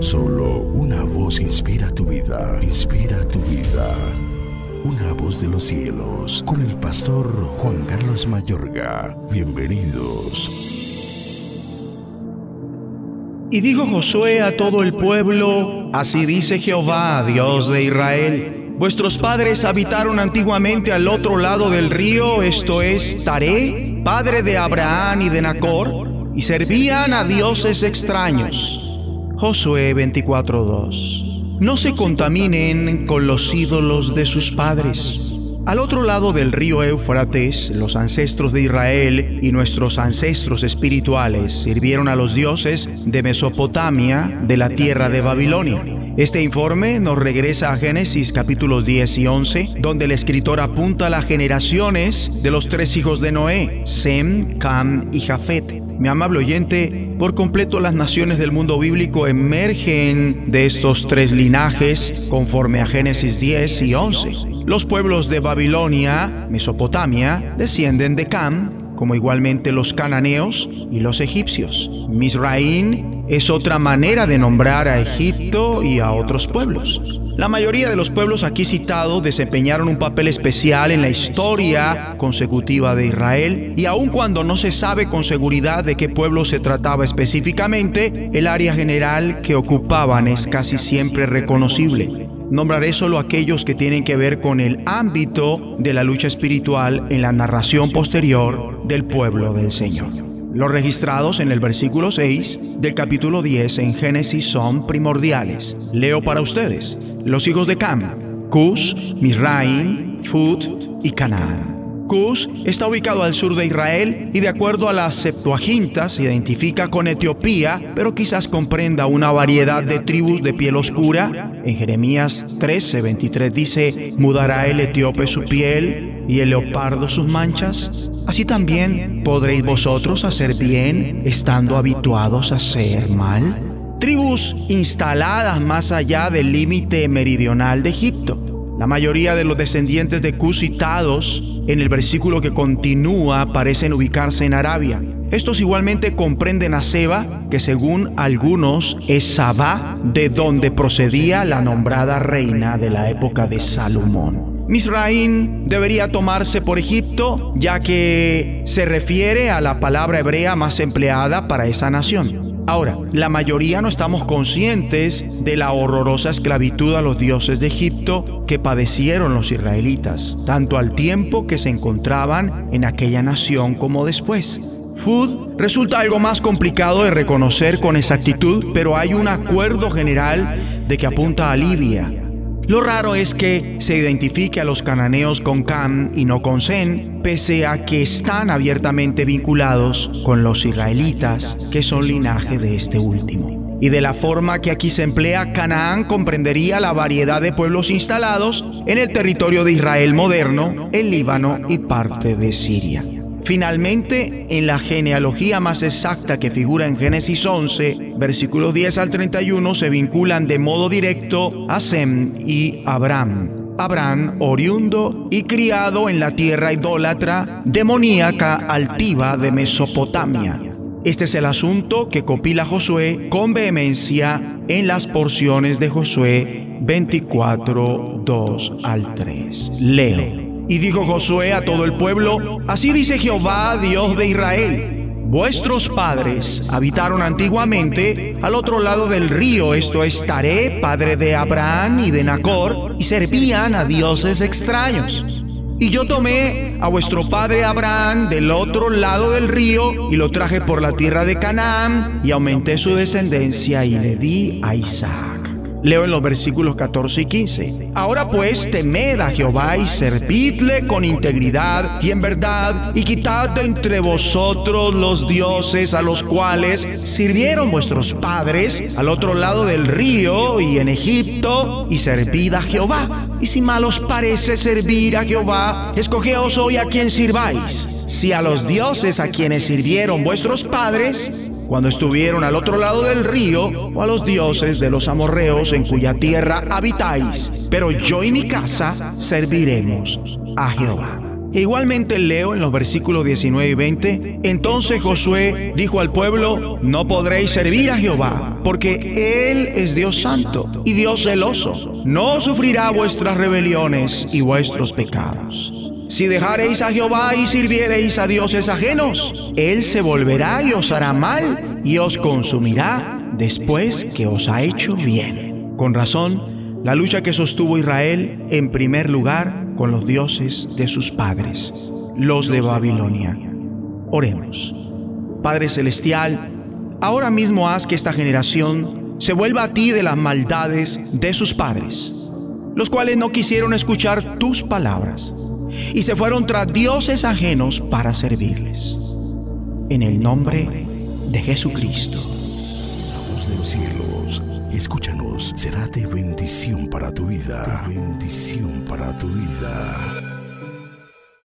Solo una voz inspira tu vida, inspira tu vida. Una voz de los cielos, con el pastor Juan Carlos Mayorga. Bienvenidos. Y dijo Josué a todo el pueblo, así dice Jehová, Dios de Israel. Vuestros padres habitaron antiguamente al otro lado del río, esto es Taré, padre de Abraham y de Nacor, y servían a dioses extraños. Josué 24:2. No se contaminen con los ídolos de sus padres. Al otro lado del río Éufrates, los ancestros de Israel y nuestros ancestros espirituales sirvieron a los dioses de Mesopotamia, de la tierra de Babilonia. Este informe nos regresa a Génesis capítulos 10 y 11, donde el escritor apunta a las generaciones de los tres hijos de Noé, Sem, Cam y Jafet. Mi amable oyente, por completo las naciones del mundo bíblico emergen de estos tres linajes conforme a Génesis 10 y 11. Los pueblos de Babilonia, Mesopotamia, descienden de Cam, como igualmente los cananeos y los egipcios. Misraín es otra manera de nombrar a Egipto y a otros pueblos. La mayoría de los pueblos aquí citados desempeñaron un papel especial en la historia consecutiva de Israel y aun cuando no se sabe con seguridad de qué pueblo se trataba específicamente, el área general que ocupaban es casi siempre reconocible. Nombraré solo aquellos que tienen que ver con el ámbito de la lucha espiritual en la narración posterior del pueblo del Señor. Los registrados en el versículo 6 del capítulo 10 en Génesis son primordiales. Leo para ustedes. Los hijos de Cam, Cus, Misraim, Fut y Canaán. Cus está ubicado al sur de Israel y de acuerdo a las Septuagintas se identifica con Etiopía, pero quizás comprenda una variedad de tribus de piel oscura. En Jeremías 13:23 dice, ¿mudará el etíope su piel y el leopardo sus manchas? Así también podréis vosotros hacer bien estando habituados a hacer mal. Tribus instaladas más allá del límite meridional de Egipto. La mayoría de los descendientes de Cus citados en el versículo que continúa parecen ubicarse en Arabia. Estos igualmente comprenden a Seba, que según algunos es Sabá, de donde procedía la nombrada reina de la época de Salomón. Misraín debería tomarse por Egipto, ya que se refiere a la palabra hebrea más empleada para esa nación. Ahora, la mayoría no estamos conscientes de la horrorosa esclavitud a los dioses de Egipto que padecieron los israelitas, tanto al tiempo que se encontraban en aquella nación como después. Food resulta algo más complicado de reconocer con exactitud, pero hay un acuerdo general de que apunta a Libia, lo raro es que se identifique a los cananeos con Cam y no con Zen, pese a que están abiertamente vinculados con los israelitas, que son linaje de este último. Y de la forma que aquí se emplea, Canaán comprendería la variedad de pueblos instalados en el territorio de Israel moderno, el Líbano y parte de Siria. Finalmente, en la genealogía más exacta que figura en Génesis 11, versículos 10 al 31, se vinculan de modo directo a Sem y Abraham. Abraham, oriundo y criado en la tierra idólatra demoníaca altiva de Mesopotamia. Este es el asunto que copila Josué con vehemencia en las porciones de Josué 24, 2 al 3. Leo. Y dijo Josué a todo el pueblo, así dice Jehová, Dios de Israel. Vuestros padres habitaron antiguamente al otro lado del río, esto es Taré, padre de Abraham y de Nacor, y servían a dioses extraños. Y yo tomé a vuestro padre Abraham del otro lado del río y lo traje por la tierra de Canaán y aumenté su descendencia y le di a Isaac. Leo en los versículos 14 y 15. Ahora pues temed a Jehová y servidle con integridad y en verdad y quitad de entre vosotros los dioses a los cuales sirvieron vuestros padres al otro lado del río y en Egipto y servid a Jehová. Y si mal os parece servir a Jehová, escogeos hoy a quien sirváis. Si a los dioses a quienes sirvieron vuestros padres, cuando estuvieron al otro lado del río, o a los dioses de los amorreos en cuya tierra habitáis. Pero yo y mi casa serviremos a Jehová. E igualmente leo en los versículos 19 y 20, entonces Josué dijo al pueblo, no podréis servir a Jehová, porque Él es Dios santo y Dios celoso. No sufrirá vuestras rebeliones y vuestros pecados. Si dejareis a Jehová y sirviereis a dioses ajenos, Él se volverá y os hará mal y os consumirá después que os ha hecho bien. Con razón, la lucha que sostuvo Israel en primer lugar con los dioses de sus padres, los de Babilonia. Oremos. Padre Celestial, ahora mismo haz que esta generación se vuelva a ti de las maldades de sus padres, los cuales no quisieron escuchar tus palabras y se fueron tras dioses ajenos para servirles. En el nombre de Jesucristo. La voz de los cielos, escúchanos, será de bendición para tu vida. bendición para tu vida.